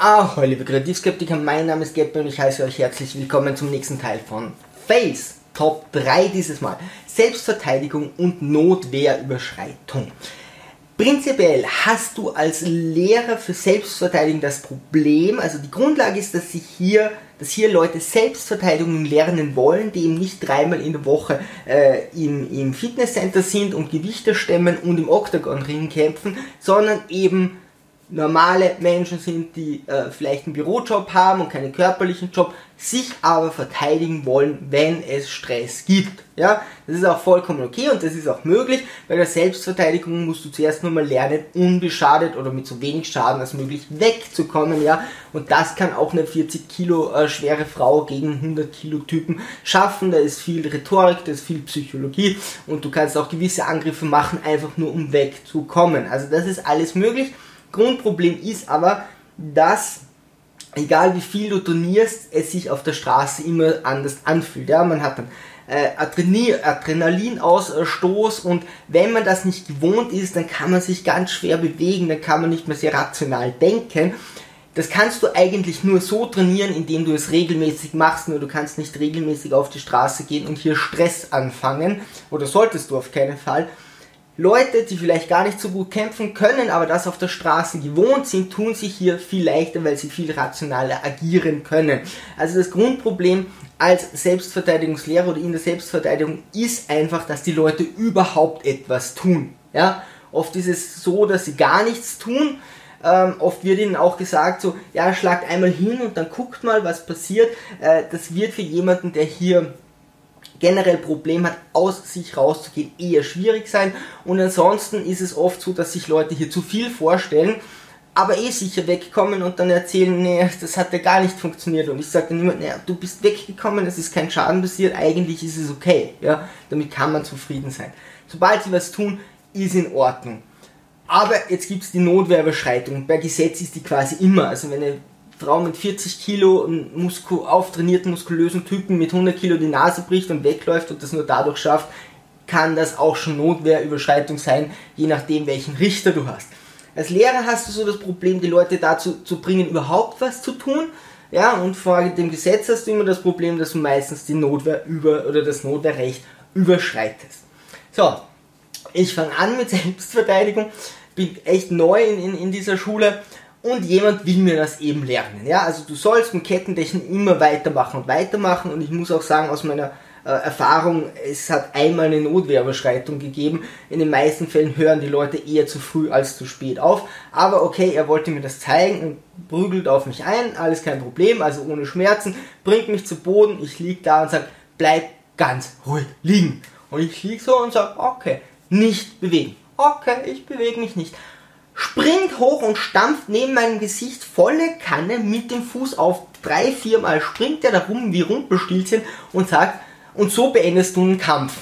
Ahoi, liebe Kreativskeptiker, mein Name ist Gabby und ich heiße euch herzlich willkommen zum nächsten Teil von Face Top 3 dieses Mal. Selbstverteidigung und Notwehrüberschreitung. Prinzipiell hast du als Lehrer für Selbstverteidigung das Problem, also die Grundlage ist, dass sich hier, dass hier Leute Selbstverteidigung lernen wollen, die eben nicht dreimal in der Woche äh, im, im Fitnesscenter sind und Gewichte stemmen und im Octagon-Ring kämpfen, sondern eben normale Menschen sind, die äh, vielleicht einen Bürojob haben und keinen körperlichen Job, sich aber verteidigen wollen, wenn es Stress gibt. Ja, das ist auch vollkommen okay und das ist auch möglich. Bei der Selbstverteidigung musst du zuerst nur mal lernen, unbeschadet oder mit so wenig Schaden als möglich wegzukommen. Ja, und das kann auch eine 40 Kilo äh, schwere Frau gegen 100 Kilo Typen schaffen. Da ist viel Rhetorik, da ist viel Psychologie und du kannst auch gewisse Angriffe machen, einfach nur um wegzukommen. Also das ist alles möglich. Grundproblem ist aber, dass egal wie viel du turnierst, es sich auf der Straße immer anders anfühlt. Ja, man hat dann äh, Adrenalinausstoß und wenn man das nicht gewohnt ist, dann kann man sich ganz schwer bewegen, dann kann man nicht mehr sehr rational denken. Das kannst du eigentlich nur so trainieren, indem du es regelmäßig machst, nur du kannst nicht regelmäßig auf die Straße gehen und hier Stress anfangen, oder solltest du auf keinen Fall. Leute, die vielleicht gar nicht so gut kämpfen können, aber das auf der Straße gewohnt sind, tun sich hier viel leichter, weil sie viel rationaler agieren können. Also das Grundproblem als Selbstverteidigungslehrer oder in der Selbstverteidigung ist einfach, dass die Leute überhaupt etwas tun. Ja, oft ist es so, dass sie gar nichts tun. Ähm, oft wird ihnen auch gesagt, so, ja, schlagt einmal hin und dann guckt mal, was passiert. Äh, das wird für jemanden, der hier generell Problem hat, aus sich rauszugehen, eher schwierig sein. Und ansonsten ist es oft so, dass sich Leute hier zu viel vorstellen, aber eh sicher wegkommen und dann erzählen, nee, das hat ja gar nicht funktioniert. Und ich sage dann immer, nee, du bist weggekommen, es ist kein Schaden passiert, eigentlich ist es okay. Ja? Damit kann man zufrieden sein. Sobald sie was tun, ist in Ordnung. Aber jetzt gibt es die Notwehrüberschreitung. Bei Gesetz ist die quasi immer. Also wenn eine Frau mit 40 Kilo Musku auftrainierten, muskulösen Typen mit 100 Kilo die Nase bricht und wegläuft und das nur dadurch schafft, kann das auch schon Notwehrüberschreitung sein, je nachdem welchen Richter du hast. Als Lehrer hast du so das Problem, die Leute dazu zu bringen, überhaupt was zu tun. Ja, und vor dem Gesetz hast du immer das Problem, dass du meistens die Notwehr über oder das Notwehrrecht überschreitest. So, ich fange an mit Selbstverteidigung, bin echt neu in, in, in dieser Schule und jemand will mir das eben lernen. Ja, also du sollst mit Kettentechnik immer weitermachen und weitermachen und ich muss auch sagen aus meiner äh, Erfahrung, es hat einmal eine Notwehrüberschreitung gegeben. In den meisten Fällen hören die Leute eher zu früh als zu spät auf. Aber okay, er wollte mir das zeigen und prügelt auf mich ein, alles kein Problem, also ohne Schmerzen, bringt mich zu Boden, ich lieg da und sage, bleib ganz ruhig liegen. Und ich lieg so und sage, okay, nicht bewegen. Okay, ich bewege mich nicht springt hoch und stampft neben meinem Gesicht volle Kanne mit dem Fuß auf. Drei, viermal springt er da rum wie Rumpelstilzchen und sagt, und so beendest du einen Kampf.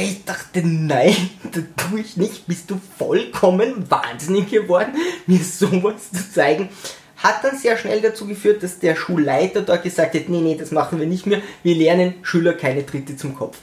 Ich dachte, nein, das tue ich nicht. Bist du vollkommen wahnsinnig geworden, mir sowas zu zeigen? Hat dann sehr schnell dazu geführt, dass der Schulleiter dort gesagt hat, nee, nee, das machen wir nicht mehr. Wir lernen Schüler keine Tritte zum Kopf.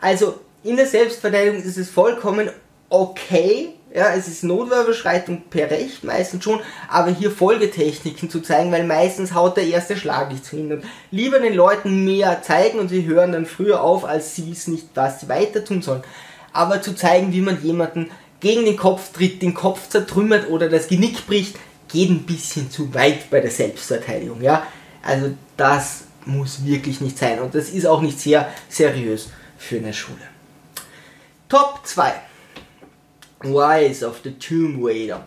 Also in der Selbstverteidigung ist es vollkommen okay, ja, es ist Notwehrüberschreitung per Recht meistens schon, aber hier Folgetechniken zu zeigen, weil meistens haut der erste Schlag nicht hin. Und lieber den Leuten mehr zeigen und sie hören dann früher auf, als sie wissen nicht, was sie weiter tun sollen. Aber zu zeigen, wie man jemanden gegen den Kopf tritt, den Kopf zertrümmert oder das Genick bricht, geht ein bisschen zu weit bei der Selbstverteidigung. Ja? Also das muss wirklich nicht sein und das ist auch nicht sehr seriös für eine Schule. Top 2. Rise of the Tomb Raider.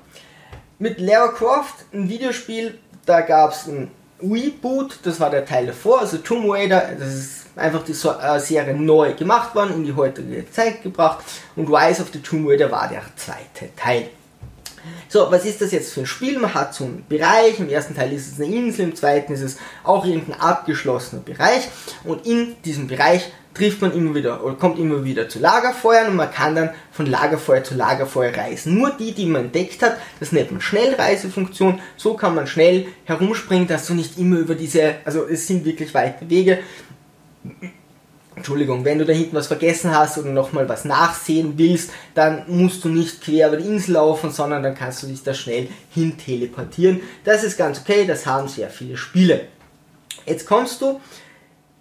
Mit Lara Croft, ein Videospiel, da gab es ein Reboot, das war der Teil davor, also Tomb Raider, das ist einfach die äh, Serie neu gemacht worden, in die heutige Zeit gebracht und Rise of the Tomb Raider war der zweite Teil. So, was ist das jetzt für ein Spiel? Man hat so einen Bereich, im ersten Teil ist es eine Insel, im zweiten ist es auch irgendein abgeschlossener Bereich und in diesem Bereich trifft man immer wieder oder kommt immer wieder zu Lagerfeuern und man kann dann von Lagerfeuer zu Lagerfeuer reisen. Nur die, die man entdeckt hat, das nennt man Schnellreisefunktion. So kann man schnell herumspringen, dass du nicht immer über diese, also es sind wirklich weite Wege, Entschuldigung, wenn du da hinten was vergessen hast oder nochmal was nachsehen willst, dann musst du nicht quer über die Insel laufen, sondern dann kannst du dich da schnell hin teleportieren. Das ist ganz okay, das haben sehr viele Spiele. Jetzt kommst du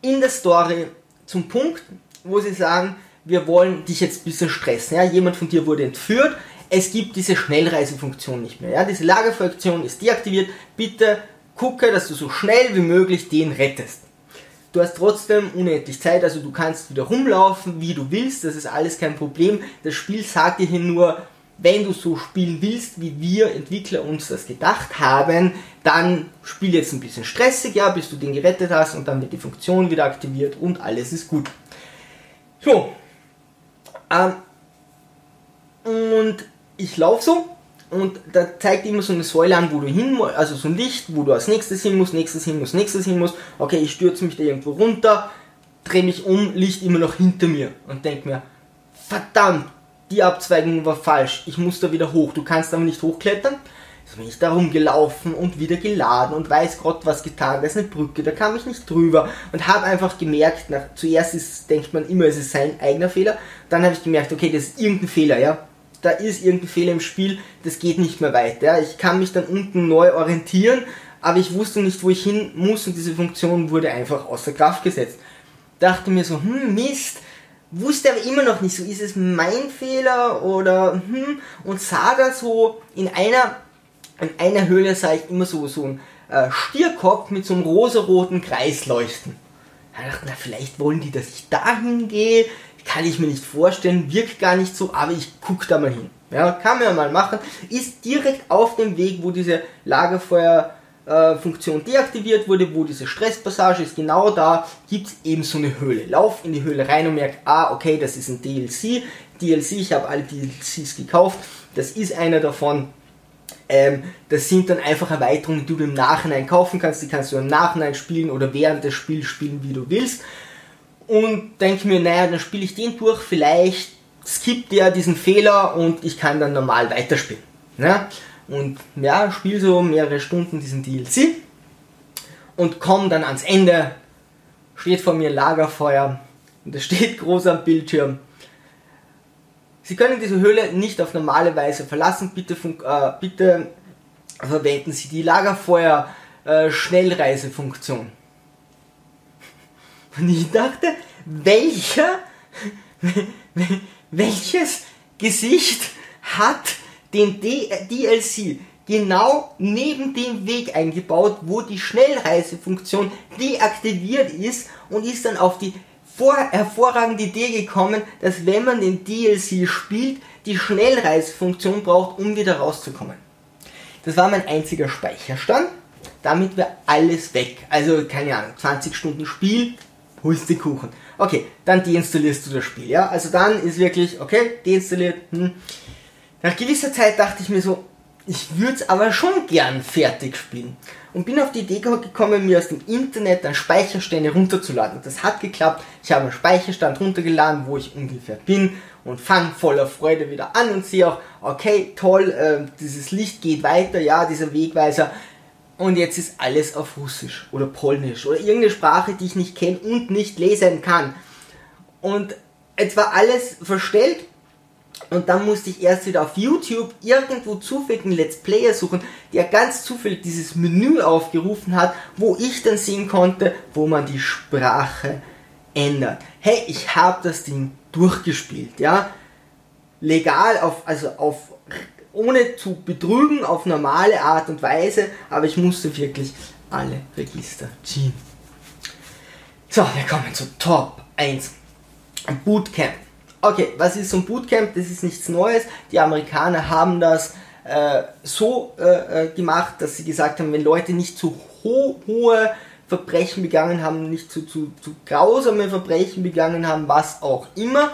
in der Story zum Punkt, wo sie sagen, wir wollen dich jetzt ein bisschen stressen. Ja? Jemand von dir wurde entführt, es gibt diese Schnellreisefunktion nicht mehr. Ja? Diese Lagerfunktion ist deaktiviert. Bitte gucke, dass du so schnell wie möglich den rettest. Du hast trotzdem unendlich Zeit, also du kannst wieder rumlaufen, wie du willst, das ist alles kein Problem. Das Spiel sagt dir hier nur, wenn du so spielen willst, wie wir Entwickler uns das gedacht haben, dann spiel jetzt ein bisschen stressig, ja, bis du den gerettet hast und dann wird die Funktion wieder aktiviert und alles ist gut. So. Ähm, und ich laufe so und da zeigt immer so eine Säule an, wo du hin musst, also so ein Licht, wo du als nächstes hin musst, nächstes hin musst, nächstes hin musst. Okay, ich stürze mich da irgendwo runter, drehe mich um, Licht immer noch hinter mir. Und denk mir, verdammt, die Abzweigung war falsch, ich muss da wieder hoch, du kannst aber nicht hochklettern. Jetzt bin ich da rumgelaufen und wieder geladen und weiß Gott was getan, da ist eine Brücke, da kam ich nicht drüber. Und habe einfach gemerkt, nach, zuerst ist, denkt man immer, es ist sein eigener Fehler, dann habe ich gemerkt, okay, das ist irgendein Fehler, ja, da ist irgendein Fehler im Spiel, das geht nicht mehr weiter. Ich kann mich dann unten neu orientieren, aber ich wusste nicht, wo ich hin muss und diese Funktion wurde einfach außer Kraft gesetzt. Dachte mir so, hm, Mist, wusste aber immer noch nicht so, ist es mein Fehler oder hm, und sah da so in einer, in einer Höhle sah ich immer so, so ein äh, Stierkopf mit so einem rosaroten Kreis leuchten. Da dachte ich, na, vielleicht wollen die, dass ich dahin gehe, kann ich mir nicht vorstellen, wirkt gar nicht so, aber ich gucke da mal hin. Ja, kann man ja mal machen. Ist direkt auf dem Weg, wo diese Lagerfeuerfunktion deaktiviert wurde, wo diese Stresspassage ist, genau da gibt es eben so eine Höhle. Lauf in die Höhle rein und merk, ah, okay, das ist ein DLC. DLC, ich habe alle DLCs gekauft. Das ist einer davon. Ähm, das sind dann einfach Erweiterungen, die du im Nachhinein kaufen kannst. Die kannst du im Nachhinein spielen oder während des Spiels spielen, wie du willst und denke mir, naja, dann spiele ich den durch, vielleicht skippt der diesen Fehler und ich kann dann normal weiterspielen. Ne? Und ja, spiele so mehrere Stunden diesen DLC und komme dann ans Ende, steht vor mir Lagerfeuer und es steht groß am Bildschirm. Sie können diese Höhle nicht auf normale Weise verlassen, bitte, äh, bitte verwenden Sie die Lagerfeuer äh, Schnellreisefunktion. Und ich dachte, welcher, welches Gesicht hat den DLC genau neben dem Weg eingebaut, wo die Schnellreisefunktion deaktiviert ist und ist dann auf die vor hervorragende Idee gekommen, dass wenn man den DLC spielt, die Schnellreisefunktion braucht, um wieder rauszukommen. Das war mein einziger Speicherstand. Damit wäre alles weg. Also keine Ahnung, 20 Stunden Spiel, Pustekuchen. Okay, dann deinstallierst du das Spiel, ja? Also dann ist wirklich, okay, deinstalliert. Hm. Nach gewisser Zeit dachte ich mir so, ich würde es aber schon gern fertig spielen. Und bin auf die Idee gekommen, mir aus dem Internet dann Speicherstände runterzuladen. Das hat geklappt. Ich habe einen Speicherstand runtergeladen, wo ich ungefähr bin und fange voller Freude wieder an und sehe auch, okay, toll, äh, dieses Licht geht weiter, ja, dieser Wegweiser und jetzt ist alles auf Russisch oder Polnisch oder irgendeine Sprache, die ich nicht kenne und nicht lesen kann. Und jetzt war alles verstellt und dann musste ich erst wieder auf YouTube irgendwo zufällig einen Let's Player suchen, der ganz zufällig dieses Menü aufgerufen hat, wo ich dann sehen konnte, wo man die Sprache ändert. Hey, ich habe das Ding durchgespielt, ja. Legal auf, also auf ohne zu betrügen, auf normale Art und Weise, aber ich musste wirklich alle Register ziehen. So, wir kommen zu Top 1. Bootcamp. Okay, was ist so ein Bootcamp? Das ist nichts Neues. Die Amerikaner haben das äh, so äh, äh gemacht, dass sie gesagt haben, wenn Leute nicht zu ho hohe Verbrechen begangen haben, nicht zu, zu, zu grausame Verbrechen begangen haben, was auch immer.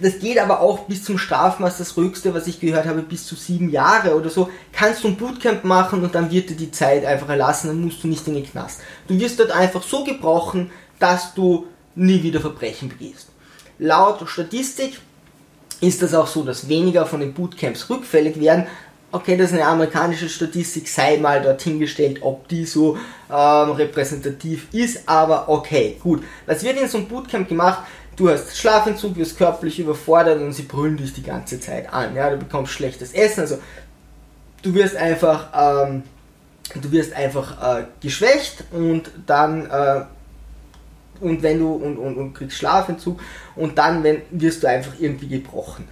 Das geht aber auch bis zum Strafmaß, das Rögste, was ich gehört habe, bis zu sieben Jahre oder so. Kannst du ein Bootcamp machen und dann wird dir die Zeit einfach erlassen, dann musst du nicht in den Knast. Du wirst dort einfach so gebrochen, dass du nie wieder Verbrechen begehst. Laut Statistik ist das auch so, dass weniger von den Bootcamps rückfällig werden, okay, das ist eine amerikanische Statistik, sei mal dorthin gestellt, ob die so ähm, repräsentativ ist, aber okay, gut. Was wird in so einem Bootcamp gemacht? du hast Schlafentzug, wirst körperlich überfordert und sie brüllen dich die ganze Zeit an. Ja, du bekommst schlechtes Essen, also du wirst einfach, ähm, du wirst einfach äh, geschwächt und dann äh, und wenn du und, und, und kriegst Schlafentzug und dann wenn, wirst du einfach irgendwie gebrochen.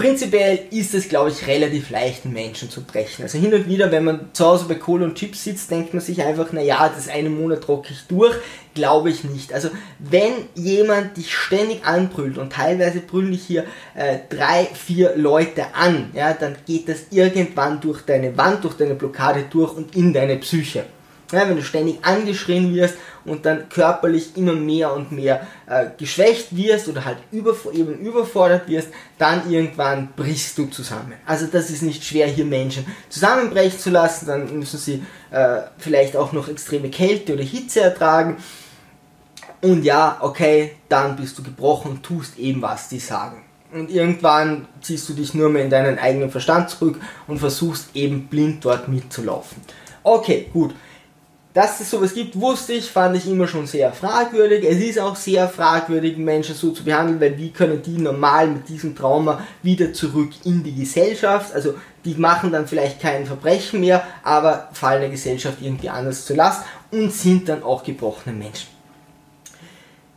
Prinzipiell ist es, glaube ich, relativ leicht, einen Menschen zu brechen. Also hin und wieder, wenn man zu Hause bei Kohle und Chips sitzt, denkt man sich einfach, naja, das eine Monat rocke ich durch. Glaube ich nicht. Also wenn jemand dich ständig anbrüllt und teilweise brüllen dich hier äh, drei, vier Leute an, ja, dann geht das irgendwann durch deine Wand, durch deine Blockade durch und in deine Psyche. Ja, wenn du ständig angeschrien wirst und dann körperlich immer mehr und mehr äh, geschwächt wirst oder halt über, eben überfordert wirst, dann irgendwann brichst du zusammen. Also das ist nicht schwer, hier Menschen zusammenbrechen zu lassen, dann müssen sie äh, vielleicht auch noch extreme Kälte oder Hitze ertragen. Und ja, okay, dann bist du gebrochen und tust eben, was die sagen. Und irgendwann ziehst du dich nur mehr in deinen eigenen Verstand zurück und versuchst eben blind dort mitzulaufen. Okay, gut. Dass es sowas gibt, wusste ich, fand ich immer schon sehr fragwürdig. Es ist auch sehr fragwürdig, Menschen so zu behandeln, weil wie können die normal mit diesem Trauma wieder zurück in die Gesellschaft? Also die machen dann vielleicht kein Verbrechen mehr, aber fallen der Gesellschaft irgendwie anders zur Last und sind dann auch gebrochene Menschen.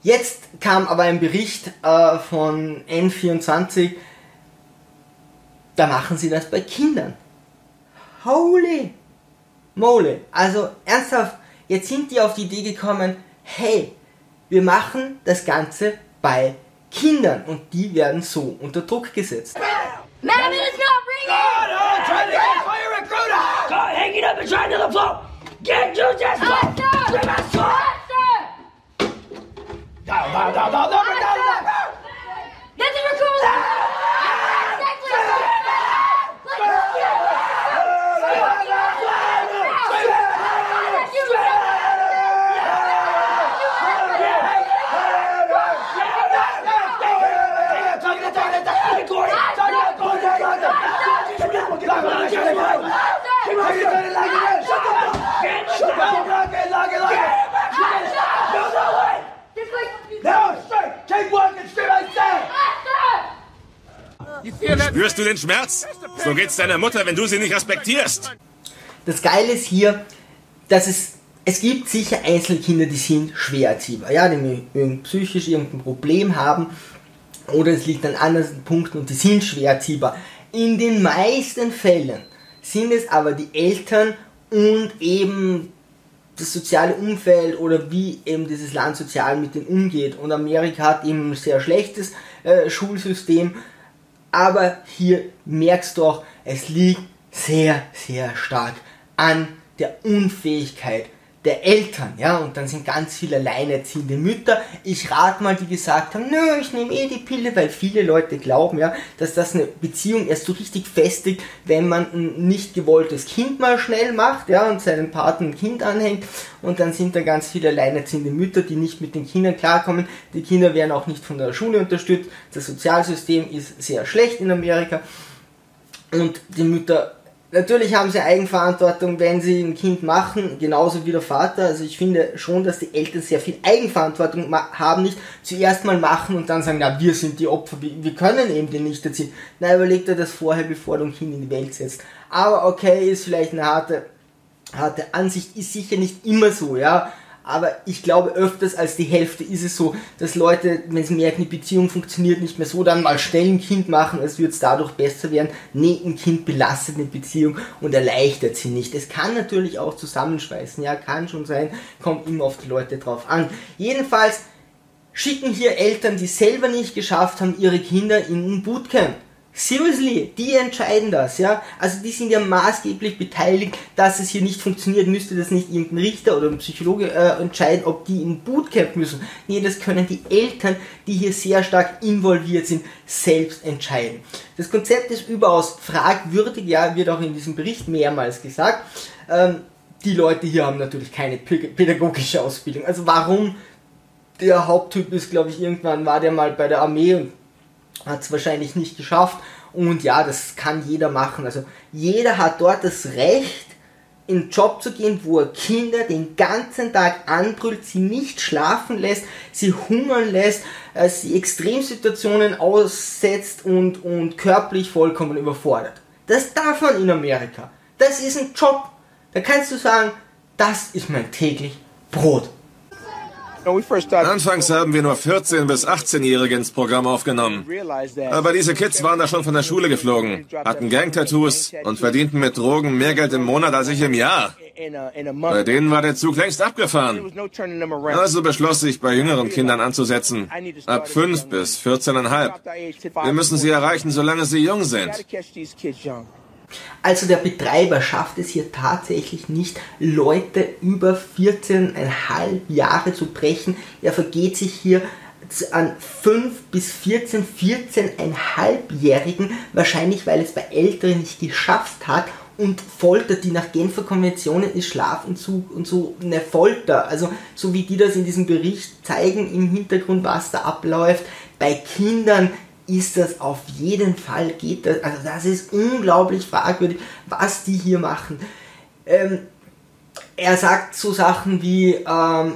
Jetzt kam aber ein Bericht äh, von N24, da machen sie das bei Kindern. Holy! Mole. Also ernsthaft, jetzt sind die auf die Idee gekommen, hey, wir machen das Ganze bei Kindern und die werden so unter Druck gesetzt. Man, it's not ringing! God, I'm trying to get fire recruiter! God, hanging up and trying to the floor! Get you just! Down, down, down, down, Spürst du den Schmerz? So geht's deiner Mutter, wenn du sie nicht respektierst. Das Geile ist hier, dass es, es gibt sicher Einzelkinder, die sind schwer erziehbar. Ja, die psychisch irgendein Problem haben oder es liegt an anderen Punkten und die sind schwer erziehbar. In den meisten Fällen sind es aber die Eltern und eben das soziale Umfeld oder wie eben dieses Land sozial mit denen umgeht. Und Amerika hat eben ein sehr schlechtes äh, Schulsystem, aber hier merkst du auch, es liegt sehr, sehr stark an der Unfähigkeit der Eltern, ja, und dann sind ganz viele alleinerziehende Mütter. Ich rate mal, die gesagt haben, nö, ich nehme eh die Pille, weil viele Leute glauben, ja, dass das eine Beziehung erst so richtig festigt, wenn man ein nicht gewolltes Kind mal schnell macht, ja, und seinem Partner ein Kind anhängt, und dann sind da ganz viele alleinerziehende Mütter, die nicht mit den Kindern klarkommen. Die Kinder werden auch nicht von der Schule unterstützt. Das Sozialsystem ist sehr schlecht in Amerika. Und die Mütter Natürlich haben sie Eigenverantwortung, wenn sie ein Kind machen, genauso wie der Vater. Also ich finde schon, dass die Eltern sehr viel Eigenverantwortung haben, nicht zuerst mal machen und dann sagen, na, wir sind die Opfer, wir können eben den nicht erziehen. Na, überleg dir das vorher, bevor du ein Kind in die Welt setzt. Aber okay, ist vielleicht eine harte, harte Ansicht, ist sicher nicht immer so, ja aber ich glaube öfters als die Hälfte ist es so, dass Leute, wenn sie merken, die Beziehung funktioniert nicht mehr so, dann mal schnell ein Kind machen, als würde es dadurch besser werden. Nee, ein Kind belastet eine Beziehung und erleichtert sie nicht. Es kann natürlich auch zusammenschweißen, ja, kann schon sein, kommt immer auf die Leute drauf an. Jedenfalls schicken hier Eltern, die selber nicht geschafft haben, ihre Kinder in ein Bootcamp. Seriously, die entscheiden das, ja. Also die sind ja maßgeblich beteiligt, dass es hier nicht funktioniert. Müsste das nicht irgendein Richter oder ein Psychologe äh, entscheiden, ob die in Bootcamp müssen? Nee, das können die Eltern, die hier sehr stark involviert sind, selbst entscheiden. Das Konzept ist überaus fragwürdig, ja, wird auch in diesem Bericht mehrmals gesagt. Ähm, die Leute hier haben natürlich keine pädagogische Ausbildung. Also warum der Haupttyp ist, glaube ich, irgendwann war der mal bei der Armee und hat es wahrscheinlich nicht geschafft. Und ja, das kann jeder machen. Also jeder hat dort das Recht, in einen Job zu gehen, wo er Kinder den ganzen Tag anbrüllt, sie nicht schlafen lässt, sie hungern lässt, äh, sie Extremsituationen aussetzt und, und körperlich vollkommen überfordert. Das darf man in Amerika. Das ist ein Job. Da kannst du sagen, das ist mein täglich Brot. Anfangs haben wir nur 14- bis 18-Jährige ins Programm aufgenommen. Aber diese Kids waren da schon von der Schule geflogen, hatten Gang-Tattoos und verdienten mit Drogen mehr Geld im Monat als ich im Jahr. Bei denen war der Zug längst abgefahren. Also beschloss ich, bei jüngeren Kindern anzusetzen. Ab 5 bis 14,5. Wir müssen sie erreichen, solange sie jung sind. Also der Betreiber schafft es hier tatsächlich nicht, Leute über 14,5 Jahre zu brechen. Er vergeht sich hier an 5 bis 14, 14,5-Jährigen, wahrscheinlich weil es bei Älteren nicht geschafft hat und foltert die nach Genfer Konventionen ist Schlafentzug und so eine Folter. Also so wie die das in diesem Bericht zeigen im Hintergrund, was da abläuft. Bei Kindern ist das auf jeden Fall, geht das, also das ist unglaublich fragwürdig, was die hier machen. Ähm, er sagt so Sachen wie, ähm,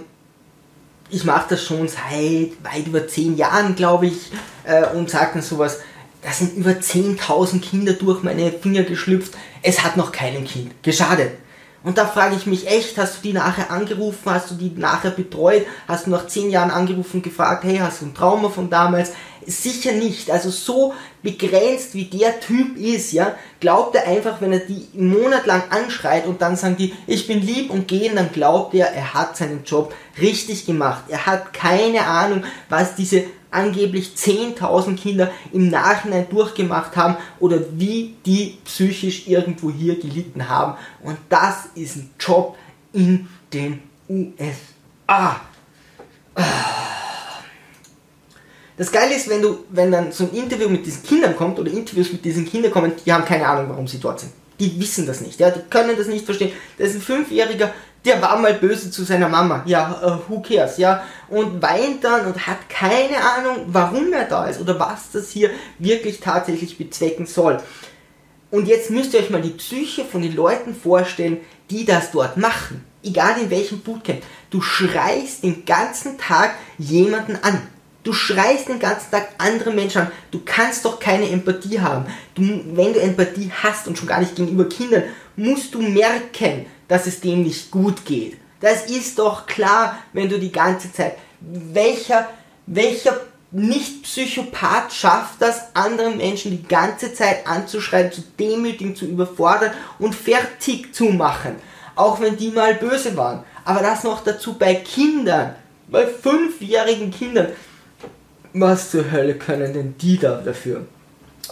ich mache das schon seit weit über zehn Jahren, glaube ich, äh, und sagt dann sowas, da sind über 10.000 Kinder durch meine Finger geschlüpft, es hat noch keinem Kind geschadet. Und da frage ich mich echt, hast du die nachher angerufen, hast du die nachher betreut, hast du nach zehn Jahren angerufen und gefragt, hey, hast du ein Trauma von damals? Sicher nicht. Also so begrenzt wie der Typ ist, ja, glaubt er einfach, wenn er die einen Monat lang anschreit und dann sagen die, ich bin lieb und gehen, dann glaubt er, er hat seinen Job richtig gemacht. Er hat keine Ahnung, was diese angeblich 10.000 Kinder im Nachhinein durchgemacht haben oder wie die psychisch irgendwo hier gelitten haben. Und das ist ein Job in den USA. Das Geile ist, wenn du, wenn dann so ein Interview mit diesen Kindern kommt oder Interviews mit diesen Kindern kommen, die haben keine Ahnung, warum sie dort sind. Die wissen das nicht, ja, die können das nicht verstehen. Das ist ein Fünfjähriger, der war mal böse zu seiner Mama. Ja, uh, who cares, ja? Und weint dann und hat keine Ahnung, warum er da ist oder was das hier wirklich tatsächlich bezwecken soll. Und jetzt müsst ihr euch mal die Psyche von den Leuten vorstellen, die das dort machen. Egal in welchem Bootcamp. Du schreist den ganzen Tag jemanden an. Du schreist den ganzen Tag andere Menschen an. Du kannst doch keine Empathie haben. Du, wenn du Empathie hast und schon gar nicht gegenüber Kindern, musst du merken, dass es dem nicht gut geht. Das ist doch klar, wenn du die ganze Zeit, welcher, welcher Nicht-Psychopath schafft das, andere Menschen die ganze Zeit anzuschreien, zu demütigen, zu überfordern und fertig zu machen. Auch wenn die mal böse waren. Aber das noch dazu bei Kindern, bei fünfjährigen Kindern. Was zur Hölle können denn die da dafür?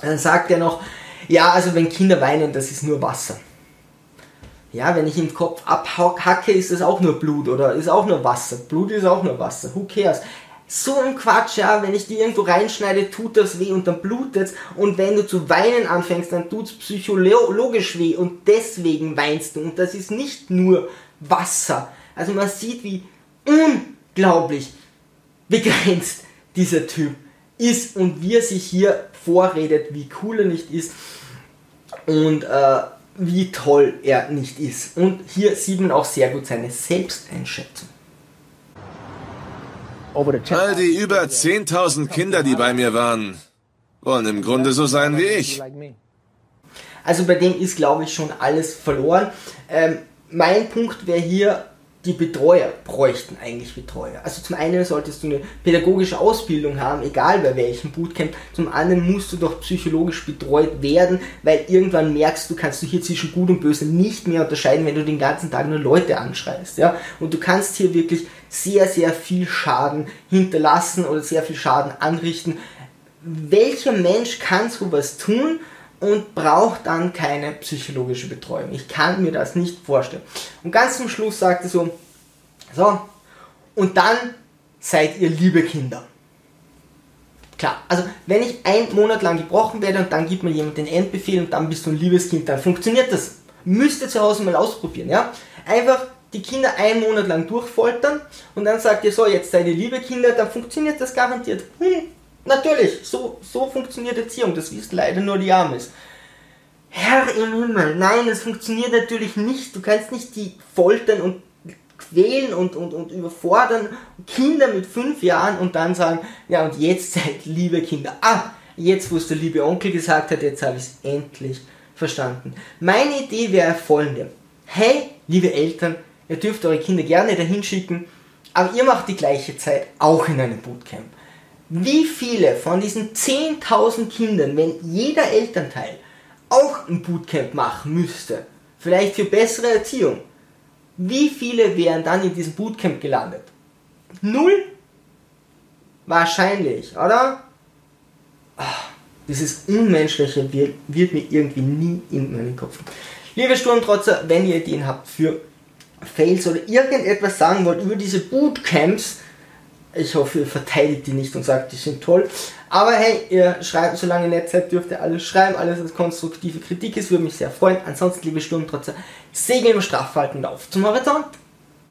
Dann sagt er noch, ja, also wenn Kinder weinen, das ist nur Wasser. Ja, wenn ich im Kopf abhacke, ist das auch nur Blut oder ist auch nur Wasser. Blut ist auch nur Wasser. Who cares? So ein Quatsch, ja, wenn ich die irgendwo reinschneide, tut das weh und dann blutet's. Und wenn du zu weinen anfängst, dann tut's psychologisch weh und deswegen weinst du. Und das ist nicht nur Wasser. Also man sieht, wie unglaublich begrenzt dieser Typ ist und wie er sich hier vorredet, wie cool er nicht ist und äh, wie toll er nicht ist. Und hier sieht man auch sehr gut seine Selbsteinschätzung. All die über 10.000 Kinder, die bei mir waren, wollen im Grunde so sein wie ich. Also bei dem ist, glaube ich, schon alles verloren. Ähm, mein Punkt wäre hier, die Betreuer bräuchten eigentlich Betreuer. Also zum einen solltest du eine pädagogische Ausbildung haben, egal bei welchem Bootcamp. Zum anderen musst du doch psychologisch betreut werden, weil irgendwann merkst du, kannst du hier zwischen Gut und Böse nicht mehr unterscheiden, wenn du den ganzen Tag nur Leute anschreist. Ja? Und du kannst hier wirklich sehr, sehr viel Schaden hinterlassen oder sehr viel Schaden anrichten. Welcher Mensch kann sowas tun? Und braucht dann keine psychologische Betreuung. Ich kann mir das nicht vorstellen. Und ganz zum Schluss sagt er so, so, und dann seid ihr liebe Kinder. Klar, also wenn ich einen Monat lang gebrochen werde und dann gibt mir jemand den Endbefehl und dann bist du ein liebes Kind, dann funktioniert das. Müsst ihr zu Hause mal ausprobieren, ja? Einfach die Kinder einen Monat lang durchfoltern und dann sagt ihr so, jetzt seid ihr liebe Kinder, dann funktioniert das garantiert. Hm, Natürlich, so, so funktioniert Erziehung, das wissen leider nur die Amis. Herr im Himmel, nein, das funktioniert natürlich nicht. Du kannst nicht die foltern und quälen und, und, und überfordern Kinder mit fünf Jahren und dann sagen, ja und jetzt seid liebe Kinder. Ah, jetzt wo es der liebe Onkel gesagt hat, jetzt habe ich es endlich verstanden. Meine Idee wäre folgende. Hey, liebe Eltern, ihr dürft eure Kinder gerne dahin schicken, aber ihr macht die gleiche Zeit auch in einem Bootcamp. Wie viele von diesen 10.000 Kindern, wenn jeder Elternteil auch ein Bootcamp machen müsste, vielleicht für bessere Erziehung, wie viele wären dann in diesem Bootcamp gelandet? Null? Wahrscheinlich, oder? Ach, dieses Unmenschliche wird, wird mir irgendwie nie in meinen Kopf. Liebe Sturmtrotzer, wenn ihr Ideen habt für Fails oder irgendetwas sagen wollt über diese Bootcamps, ich hoffe, ihr verteidigt die nicht und sagt, die sind toll. Aber hey, ihr schreibt, solange ihr nett seid, dürft ihr alles schreiben, alles was konstruktive Kritik ist, würde mich sehr freuen. Ansonsten, liebe Sturmtrotzer, segeln im Straffalten auf zum Horizont.